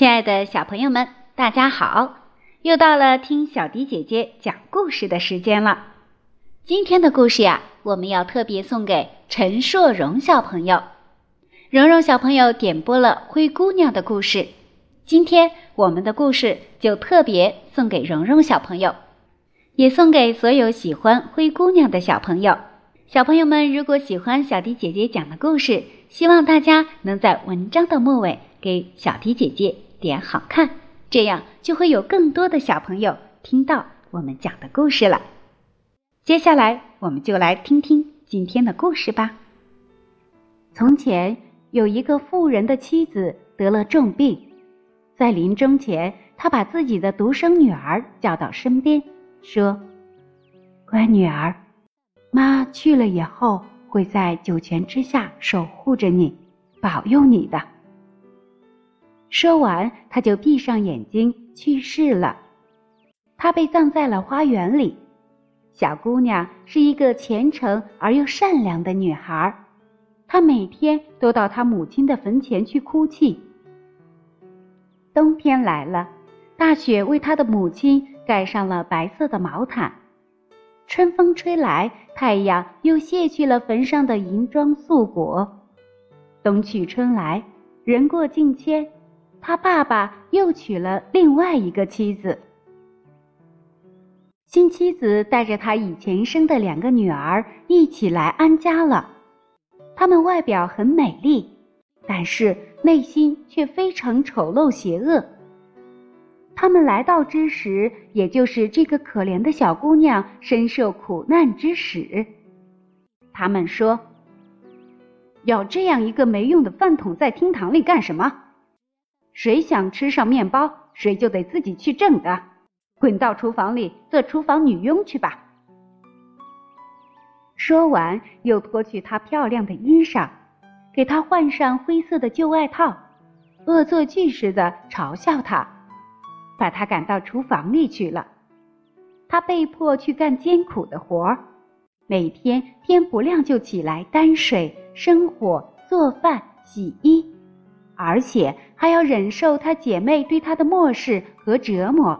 亲爱的小朋友们，大家好！又到了听小迪姐姐讲故事的时间了。今天的故事呀，我们要特别送给陈硕荣小朋友。蓉蓉小朋友点播了《灰姑娘》的故事，今天我们的故事就特别送给蓉蓉小朋友，也送给所有喜欢灰姑娘的小朋友。小朋友们，如果喜欢小迪姐姐讲的故事，希望大家能在文章的末尾。给小迪姐姐点好看，这样就会有更多的小朋友听到我们讲的故事了。接下来，我们就来听听今天的故事吧。从前有一个富人的妻子得了重病，在临终前，他把自己的独生女儿叫到身边，说：“乖女儿，妈去了以后会在九泉之下守护着你，保佑你的。”说完，他就闭上眼睛去世了。他被葬在了花园里。小姑娘是一个虔诚而又善良的女孩，她每天都到她母亲的坟前去哭泣。冬天来了，大雪为她的母亲盖上了白色的毛毯。春风吹来，太阳又卸去了坟上的银装素裹。冬去春来，人过境迁。他爸爸又娶了另外一个妻子。新妻子带着他以前生的两个女儿一起来安家了。她们外表很美丽，但是内心却非常丑陋邪恶。他们来到之时，也就是这个可怜的小姑娘深受苦难之时。他们说：“要这样一个没用的饭桶在厅堂里干什么？”谁想吃上面包，谁就得自己去挣的。滚到厨房里做厨房女佣去吧。说完，又脱去她漂亮的衣裳，给她换上灰色的旧外套，恶作剧似的嘲笑她，把她赶到厨房里去了。她被迫去干艰苦的活儿，每天天不亮就起来担水、生火、做饭、洗衣。而且还要忍受她姐妹对她的漠视和折磨。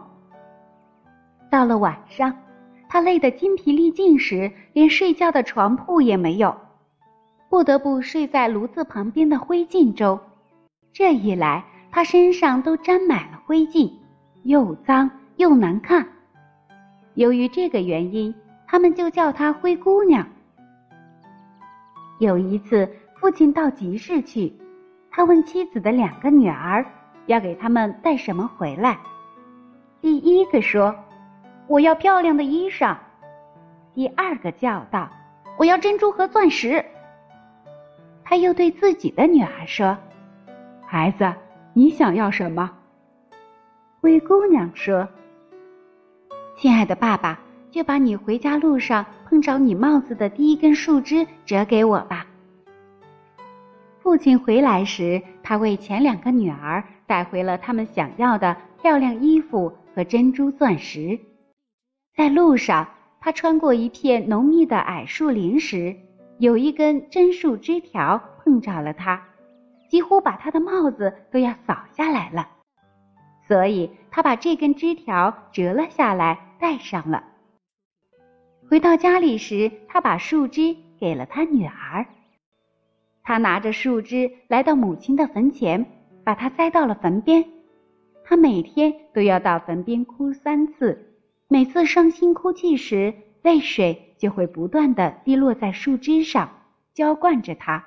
到了晚上，她累得筋疲力尽时，连睡觉的床铺也没有，不得不睡在炉子旁边的灰烬中。这一来，她身上都沾满了灰烬，又脏又难看。由于这个原因，他们就叫她灰姑娘。有一次，父亲到集市去。他问妻子的两个女儿，要给他们带什么回来。第一个说：“我要漂亮的衣裳。”第二个叫道：“我要珍珠和钻石。”他又对自己的女儿说：“孩子，你想要什么？”灰姑娘说：“亲爱的爸爸，就把你回家路上碰着你帽子的第一根树枝折给我吧。”父亲回来时，他为前两个女儿带回了他们想要的漂亮衣服和珍珠钻石。在路上，他穿过一片浓密的矮树林时，有一根针树枝条碰着了他，几乎把他的帽子都要扫下来了。所以他把这根枝条折了下来，戴上了。回到家里时，他把树枝给了他女儿。他拿着树枝来到母亲的坟前，把它栽到了坟边。他每天都要到坟边哭三次，每次伤心哭泣时，泪水就会不断的滴落在树枝上，浇灌着它，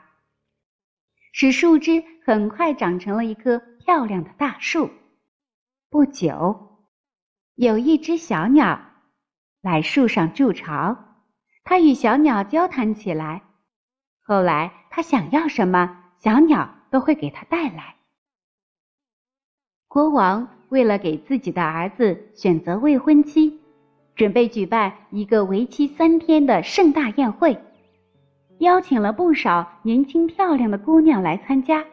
使树枝很快长成了一棵漂亮的大树。不久，有一只小鸟来树上筑巢，它与小鸟交谈起来。后来，他想要什么，小鸟都会给他带来。国王为了给自己的儿子选择未婚妻，准备举办一个为期三天的盛大宴会，邀请了不少年轻漂亮的姑娘来参加。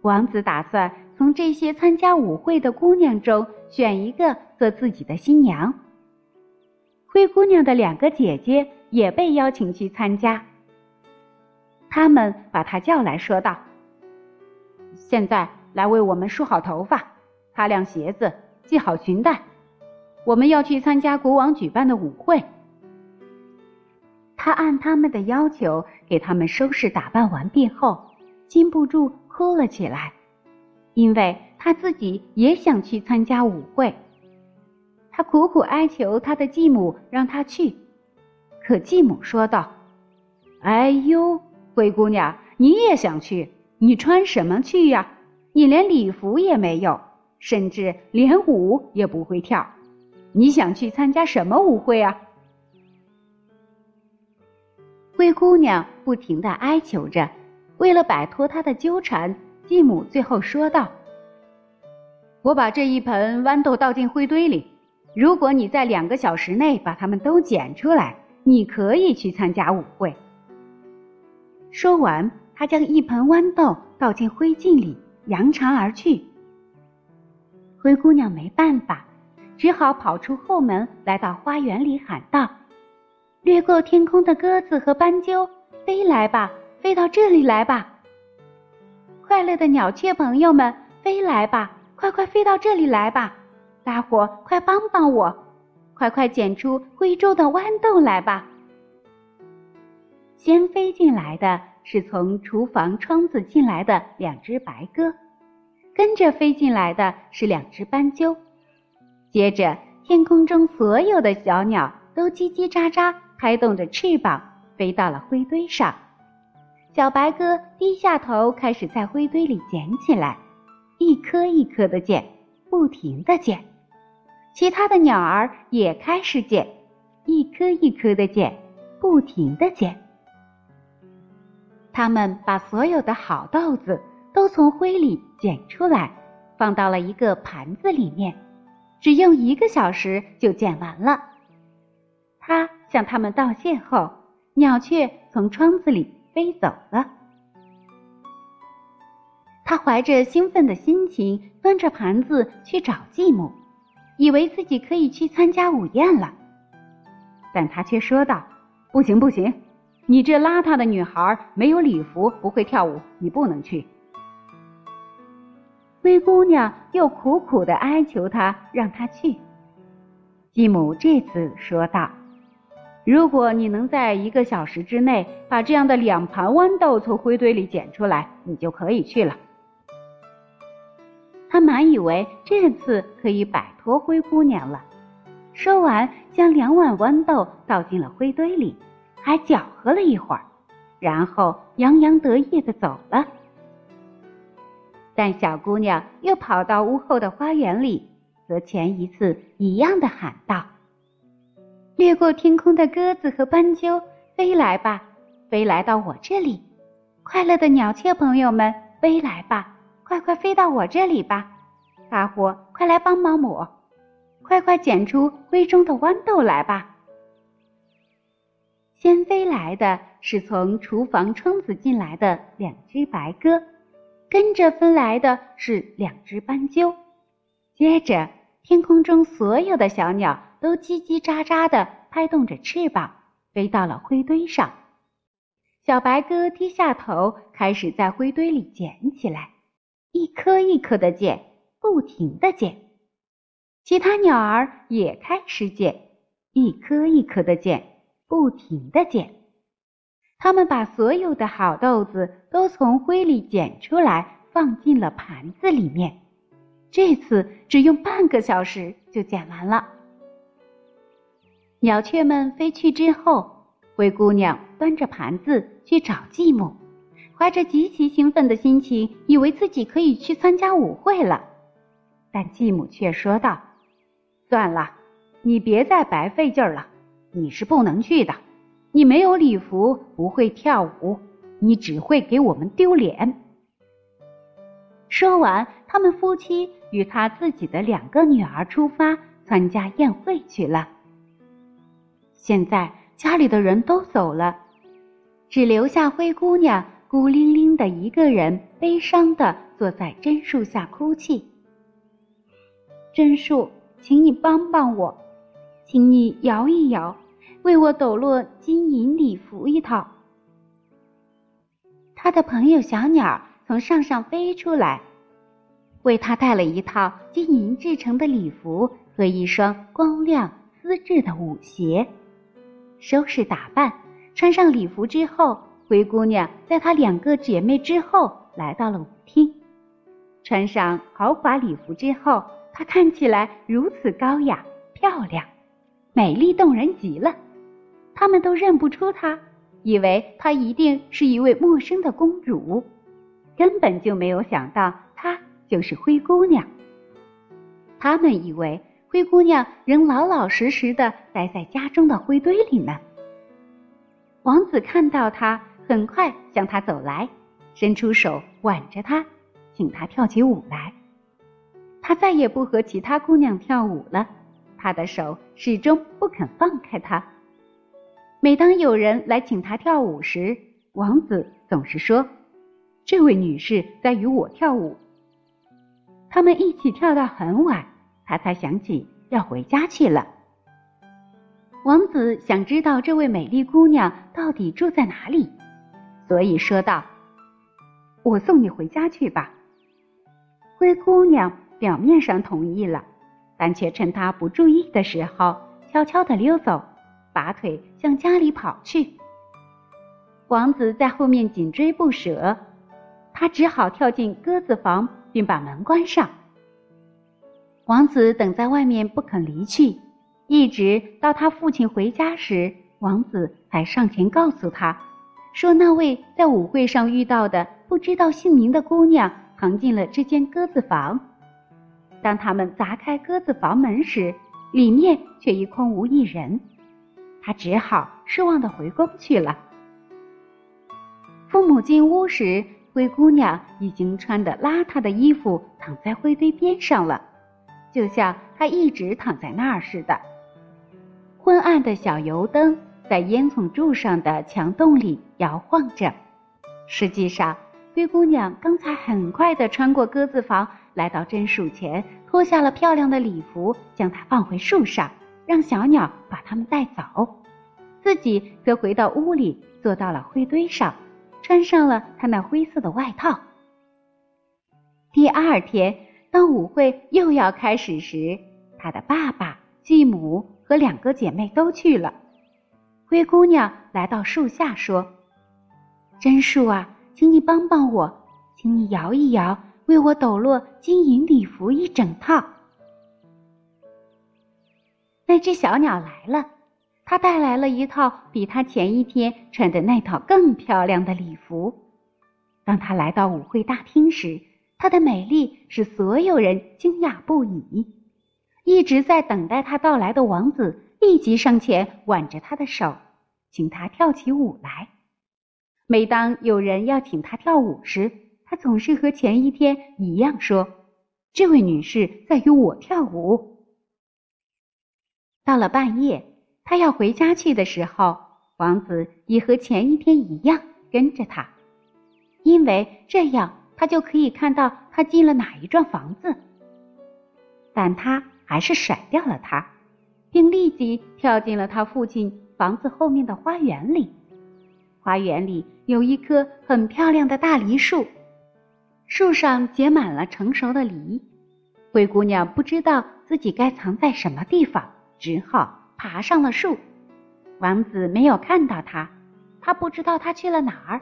王子打算从这些参加舞会的姑娘中选一个做自己的新娘。灰姑娘的两个姐姐也被邀请去参加。他们把他叫来说道：“现在来为我们梳好头发、擦亮鞋子、系好裙带。我们要去参加国王举办的舞会。他按他们的要求给他们收拾打扮完毕后，禁不住哭了起来，因为他自己也想去参加舞会。他苦苦哀求他的继母让他去，可继母说道：“哎呦，灰姑娘，你也想去？你穿什么去呀？你连礼服也没有，甚至连舞也不会跳。你想去参加什么舞会啊？”灰姑娘不停的哀求着，为了摆脱她的纠缠，继母最后说道：“我把这一盆豌豆倒进灰堆里。”如果你在两个小时内把它们都捡出来，你可以去参加舞会。说完，他将一盆豌豆倒进灰烬里，扬长而去。灰姑娘没办法，只好跑出后门，来到花园里喊道：“掠过天空的鸽子和斑鸠，飞来吧，飞到这里来吧！快乐的鸟雀朋友们，飞来吧，快快飞到这里来吧！”大伙，快帮帮我！快快捡出灰中的豌豆来吧！先飞进来的是从厨房窗子进来的两只白鸽，跟着飞进来的是两只斑鸠，接着天空中所有的小鸟都叽叽喳喳拍动着翅膀飞到了灰堆上。小白鸽低下头开始在灰堆里捡起来，一颗一颗的捡，不停的捡。其他的鸟儿也开始捡，一颗一颗的捡，不停的捡。他们把所有的好豆子都从灰里捡出来，放到了一个盘子里面，只用一个小时就捡完了。他向他们道谢后，鸟雀从窗子里飞走了。他怀着兴奋的心情，端着盘子去找继母。以为自己可以去参加午宴了，但他却说道：“不行，不行，你这邋遢的女孩没有礼服，不会跳舞，你不能去。”灰姑娘又苦苦的哀求他，让他去。继母这次说道：“如果你能在一个小时之内把这样的两盘豌豆从灰堆里捡出来，你就可以去了。”他满以为这次可以摆脱灰姑娘了，说完，将两碗豌豆倒进了灰堆里，还搅和了一会儿，然后洋洋得意的走了。但小姑娘又跑到屋后的花园里，和前一次一样的喊道：“掠过天空的鸽子和斑鸠，飞来吧，飞来到我这里！快乐的鸟雀朋友们，飞来吧！”快快飞到我这里吧，大伙快来帮帮我！快快捡出灰中的豌豆来吧。先飞来的是从厨房窗子进来的两只白鸽，跟着飞来的是两只斑鸠，接着天空中所有的小鸟都叽叽喳喳的拍动着翅膀，飞到了灰堆上。小白鸽低下头，开始在灰堆里捡起来。一颗一颗的捡，不停的捡，其他鸟儿也开始捡，一颗一颗的捡，不停的捡。他们把所有的好豆子都从灰里捡出来，放进了盘子里面。这次只用半个小时就捡完了。鸟雀们飞去之后，灰姑娘端着盘子去找继母。怀着极其兴奋的心情，以为自己可以去参加舞会了，但继母却说道：“算了，你别再白费劲儿了，你是不能去的。你没有礼服，不会跳舞，你只会给我们丢脸。”说完，他们夫妻与他自己的两个女儿出发参加宴会去了。现在家里的人都走了，只留下灰姑娘。孤零零的一个人，悲伤的坐在榛树下哭泣。榛树，请你帮帮我，请你摇一摇，为我抖落金银礼服一套。他的朋友小鸟从上上飞出来，为她带了一套金银制成的礼服和一双光亮丝质的舞鞋。收拾打扮，穿上礼服之后，灰姑娘在她两个姐妹之后来到了舞厅。穿上豪华礼服之后，她看起来如此高雅、漂亮、美丽动人极了。他们都认不出她，以为她一定是一位陌生的公主，根本就没有想到她就是灰姑娘。他们以为。灰姑娘仍老老实实的待在家中的灰堆里呢。王子看到她，很快向她走来，伸出手挽着她，请她跳起舞来。他再也不和其他姑娘跳舞了，他的手始终不肯放开她。每当有人来请他跳舞时，王子总是说：“这位女士在与我跳舞。”他们一起跳到很晚。他才想起要回家去了。王子想知道这位美丽姑娘到底住在哪里，所以说道：“我送你回家去吧。”灰姑娘表面上同意了，但却趁他不注意的时候，悄悄地溜走，拔腿向家里跑去。王子在后面紧追不舍，他只好跳进鸽子房，并把门关上。王子等在外面不肯离去，一直到他父亲回家时，王子才上前告诉他，说那位在舞会上遇到的不知道姓名的姑娘藏进了这间鸽子房。当他们砸开鸽子房门时，里面却一空无一人。他只好失望的回宫去了。父母进屋时，灰姑娘已经穿的邋遢的衣服躺在灰堆边上了。就像她一直躺在那儿似的。昏暗的小油灯在烟囱柱上的墙洞里摇晃着。实际上，灰姑娘刚才很快的穿过鸽子房，来到榛树前，脱下了漂亮的礼服，将它放回树上，让小鸟把它们带走。自己则回到屋里，坐到了灰堆上，穿上了她那灰色的外套。第二天。当舞会又要开始时，他的爸爸、继母和两个姐妹都去了。灰姑娘来到树下说：“真树啊，请你帮帮我，请你摇一摇，为我抖落金银礼服一整套。”那只小鸟来了，它带来了一套比它前一天穿的那套更漂亮的礼服。当它来到舞会大厅时，她的美丽使所有人惊讶不已。一直在等待她到来的王子立即上前挽着她的手，请她跳起舞来。每当有人要请她跳舞时，她总是和前一天一样说：“这位女士在与我跳舞。”到了半夜，他要回家去的时候，王子也和前一天一样跟着他，因为这样。他就可以看到他进了哪一幢房子，但他还是甩掉了他，并立即跳进了他父亲房子后面的花园里。花园里有一棵很漂亮的大梨树，树上结满了成熟的梨。灰姑娘不知道自己该藏在什么地方，只好爬上了树。王子没有看到她，他不知道她去了哪儿。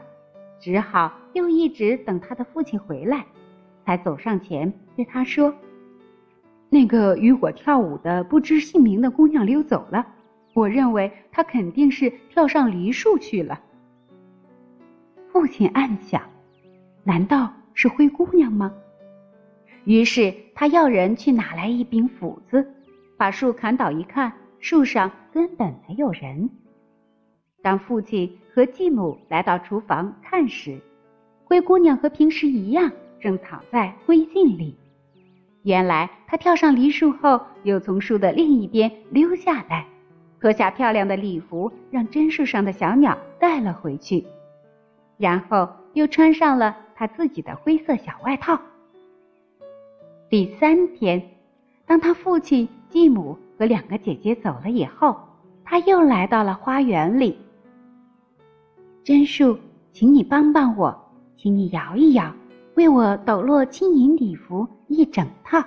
只好又一直等他的父亲回来，才走上前对他说：“那个与我跳舞的不知姓名的姑娘溜走了，我认为她肯定是跳上梨树去了。”父亲暗想：“难道是灰姑娘吗？”于是他要人去拿来一柄斧子，把树砍倒，一看树上根本没有人。当父亲和继母来到厨房看时，灰姑娘和平时一样，正躺在灰烬里。原来她跳上梨树后，又从树的另一边溜下来，脱下漂亮的礼服，让榛树上的小鸟带了回去，然后又穿上了她自己的灰色小外套。第三天，当他父亲、继母和两个姐姐走了以后，他又来到了花园里。榛树，请你帮帮我，请你摇一摇，为我抖落金银礼服一整套。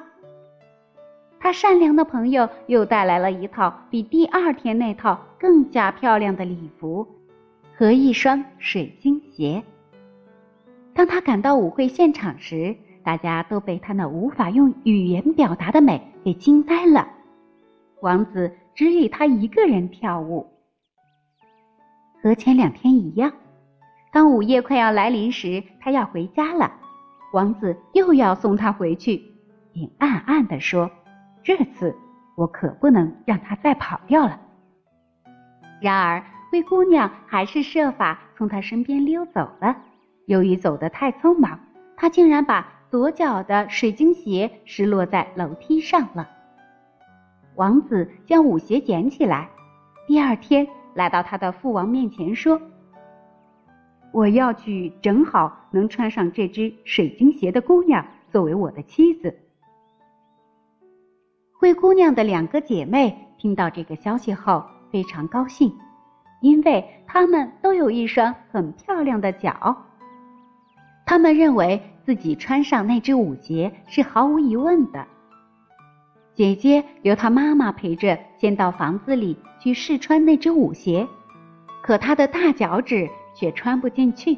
他善良的朋友又带来了一套比第二天那套更加漂亮的礼服和一双水晶鞋。当他赶到舞会现场时，大家都被他那无法用语言表达的美给惊呆了。王子只与他一个人跳舞，和前两天一样。当午夜快要来临时，他要回家了。王子又要送他回去，并暗暗地说。这次我可不能让他再跑掉了。然而，灰姑娘还是设法从他身边溜走了。由于走得太匆忙，她竟然把左脚的水晶鞋失落在楼梯上了。王子将舞鞋捡起来，第二天来到他的父王面前说：“我要娶正好能穿上这只水晶鞋的姑娘作为我的妻子。”灰姑娘的两个姐妹听到这个消息后非常高兴，因为她们都有一双很漂亮的脚。她们认为自己穿上那只舞鞋是毫无疑问的。姐姐由她妈妈陪着，先到房子里去试穿那只舞鞋，可她的大脚趾却穿不进去。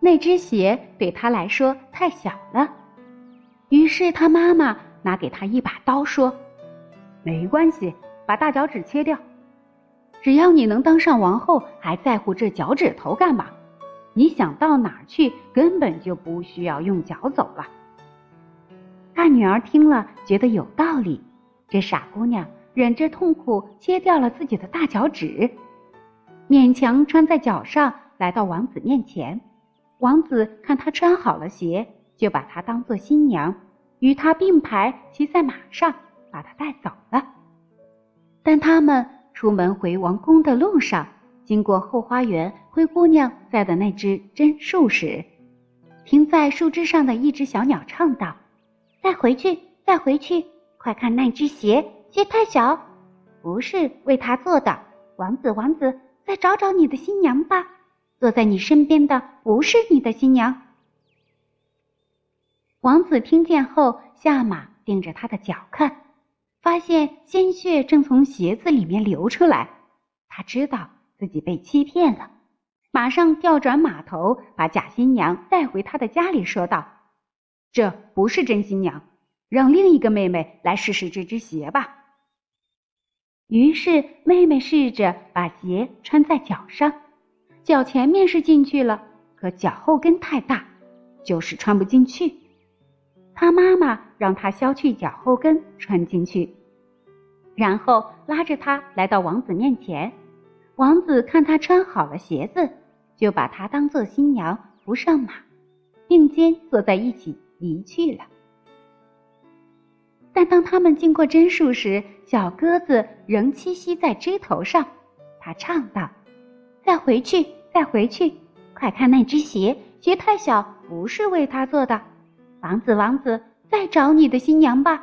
那只鞋对她来说太小了，于是她妈妈。拿给她一把刀，说：“没关系，把大脚趾切掉。只要你能当上王后，还在乎这脚趾头干嘛？你想到哪儿去，根本就不需要用脚走了。”大女儿听了，觉得有道理。这傻姑娘忍着痛苦，切掉了自己的大脚趾，勉强穿在脚上，来到王子面前。王子看她穿好了鞋，就把她当做新娘。与她并排骑在马上，把她带走了。但他们出门回王宫的路上，经过后花园灰姑娘栽的那只榛树时，停在树枝上的一只小鸟唱道：“再回去，再回去，快看那只鞋，鞋太小，不是为他做的。王子，王子，再找找你的新娘吧。坐在你身边的不是你的新娘。”王子听见后，下马盯着他的脚看，发现鲜血正从鞋子里面流出来。他知道自己被欺骗了，马上调转马头，把假新娘带回他的家里，说道：“这不是真新娘，让另一个妹妹来试试这只鞋吧。”于是妹妹试着把鞋穿在脚上，脚前面是进去了，可脚后跟太大，就是穿不进去。他妈妈让他削去脚后跟穿进去，然后拉着他来到王子面前。王子看他穿好了鞋子，就把他当做新娘扶上马，并肩坐在一起离去了。但当他们经过榛树时，小鸽子仍栖息在枝头上。他唱道：“再回去，再回去，快看那只鞋，鞋太小，不是为他做的。”王子，王子，再找你的新娘吧。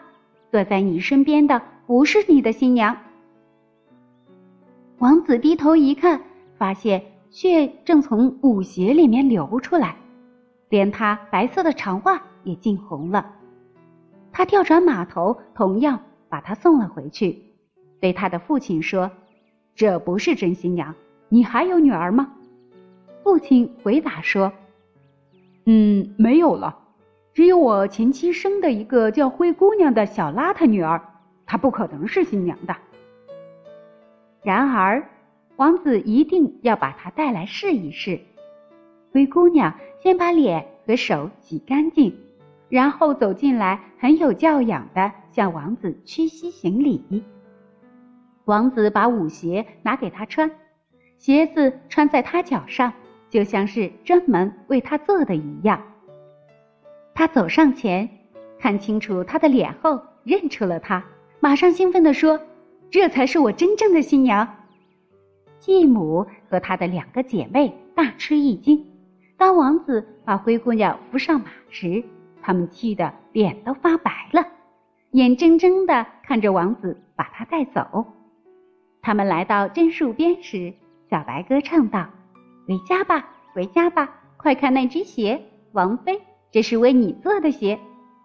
坐在你身边的不是你的新娘。王子低头一看，发现血正从舞鞋里面流出来，连他白色的长袜也浸红了。他调转马头，同样把她送了回去，对他的父亲说：“这不是真新娘，你还有女儿吗？”父亲回答说：“嗯，没有了。”只有我前妻生的一个叫灰姑娘的小邋遢女儿，她不可能是新娘的。然而，王子一定要把她带来试一试。灰姑娘先把脸和手洗干净，然后走进来，很有教养的向王子屈膝行礼。王子把舞鞋拿给她穿，鞋子穿在她脚上，就像是专门为她做的一样。他走上前，看清楚她的脸后，认出了她，马上兴奋地说：“这才是我真正的新娘。”继母和她的两个姐妹大吃一惊。当王子把灰姑娘扶上马时，他们气得脸都发白了，眼睁睁地看着王子把她带走。他们来到榛树边时，小白鸽唱道：“回家吧，回家吧，快看那只鞋。”王妃，这是为你做的鞋。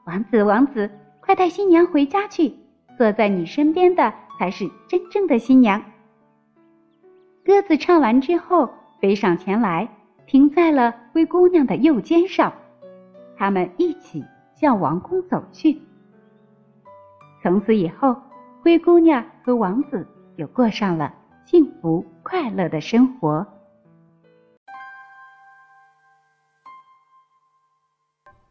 王子，王子，快带新娘回家去，坐在你身边的才是真正的新娘。”鸽子唱完之后，飞上前来，停在了灰姑娘的右肩上。他们一起向王宫走去。从此以后，灰姑娘和王子就过上了幸福快乐的生活。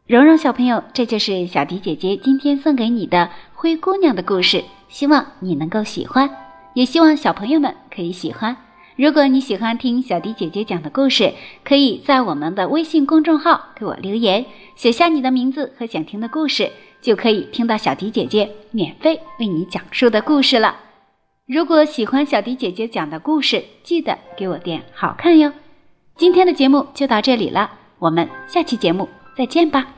蓉蓉小朋友，这就是小迪姐姐今天送给你的灰姑娘的故事，希望你能够喜欢，也希望小朋友们可以喜欢。如果你喜欢听小迪姐姐讲的故事，可以在我们的微信公众号给我留言，写下你的名字和想听的故事，就可以听到小迪姐姐免费为你讲述的故事了。如果喜欢小迪姐姐讲的故事，记得给我点好看哟。今天的节目就到这里了，我们下期节目再见吧。